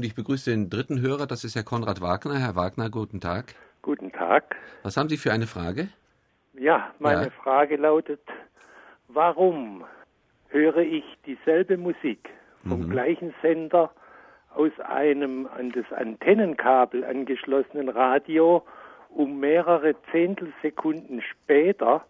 Und ich begrüße den dritten Hörer, das ist Herr Konrad Wagner. Herr Wagner, guten Tag. Guten Tag. Was haben Sie für eine Frage? Ja, meine Ja. Frage lautet, warum höre ich dieselbe Musik vom Mhm. gleichen Sender aus einem an das Antennenkabel angeschlossenen Radio um mehrere Zehntelsekunden später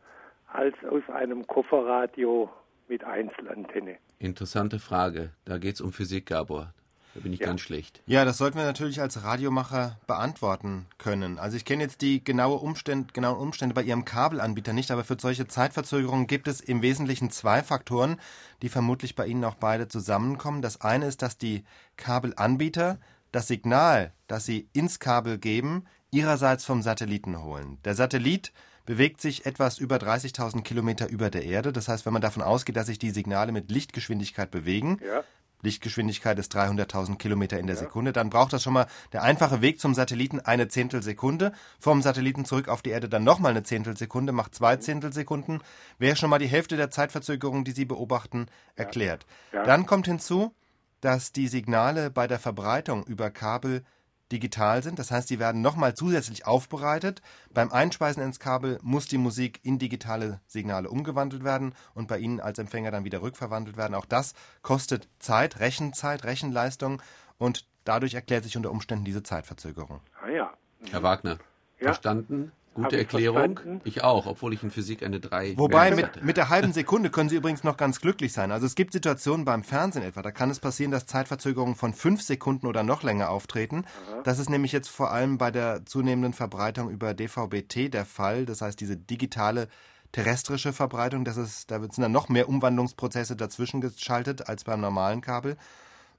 als aus einem Kofferradio mit Einzelantenne? Interessante Frage. Da geht es um Physik, Gabor. Da bin ich Ja. ganz schlecht. Ja, das sollten wir natürlich als Radiomacher beantworten können. Also ich kenne jetzt die genaue Umstände, genauen Umstände bei Ihrem Kabelanbieter nicht, aber für solche Zeitverzögerungen gibt es im Wesentlichen zwei Faktoren, die vermutlich bei Ihnen auch beide zusammenkommen. Das eine ist, dass die Kabelanbieter das Signal, das sie ins Kabel geben, ihrerseits vom Satelliten holen. Der Satellit bewegt sich etwas über 30.000 Kilometer über der Erde. Das heißt, wenn man davon ausgeht, dass sich die Signale mit Lichtgeschwindigkeit bewegen, Ja, Lichtgeschwindigkeit ist 300.000 Kilometer in der Sekunde, dann braucht das schon mal der einfache Weg zum Satelliten eine Zehntelsekunde. Vom Satelliten zurück auf die Erde dann nochmal eine Zehntelsekunde, macht zwei Zehntelsekunden. Wäre schon mal die Hälfte der Zeitverzögerung, die Sie beobachten, erklärt. Dann kommt hinzu, dass die Signale bei der Verbreitung über Kabel digital sind. Das heißt, die werden nochmal zusätzlich aufbereitet. Beim Einspeisen ins Kabel muss die Musik in digitale Signale umgewandelt werden und bei Ihnen als Empfänger dann wieder rückverwandelt werden. Auch das kostet Zeit, Rechenzeit, Rechenleistung und dadurch erklärt sich unter Umständen diese Zeitverzögerung. ah ja. Herr Wagner, Ja. verstanden? Gute ich Erklärung. verstanden. Ich auch, obwohl ich in Physik eine 3 Wobei mit, mit der halben Sekunde können Sie übrigens noch ganz glücklich sein. Also es gibt Situationen beim Fernsehen etwa, da kann es passieren, dass Zeitverzögerungen von fünf Sekunden oder noch länger auftreten. Das ist nämlich jetzt vor allem bei der zunehmenden Verbreitung über DVB-T der Fall. Das heißt, diese digitale terrestrische Verbreitung, das ist, da sind dann noch mehr Umwandlungsprozesse dazwischen geschaltet als beim normalen Kabel.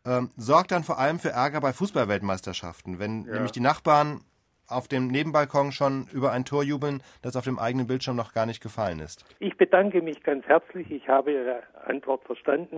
Ähm, sorgt dann vor allem für Ärger bei Fußballweltmeisterschaften, wenn nämlich die Nachbarn auf dem Nebenbalkon schon über ein Tor jubeln, das auf dem eigenen Bildschirm noch gar nicht gefallen ist. Ich bedanke mich ganz herzlich. Ich habe Ihre Antwort verstanden.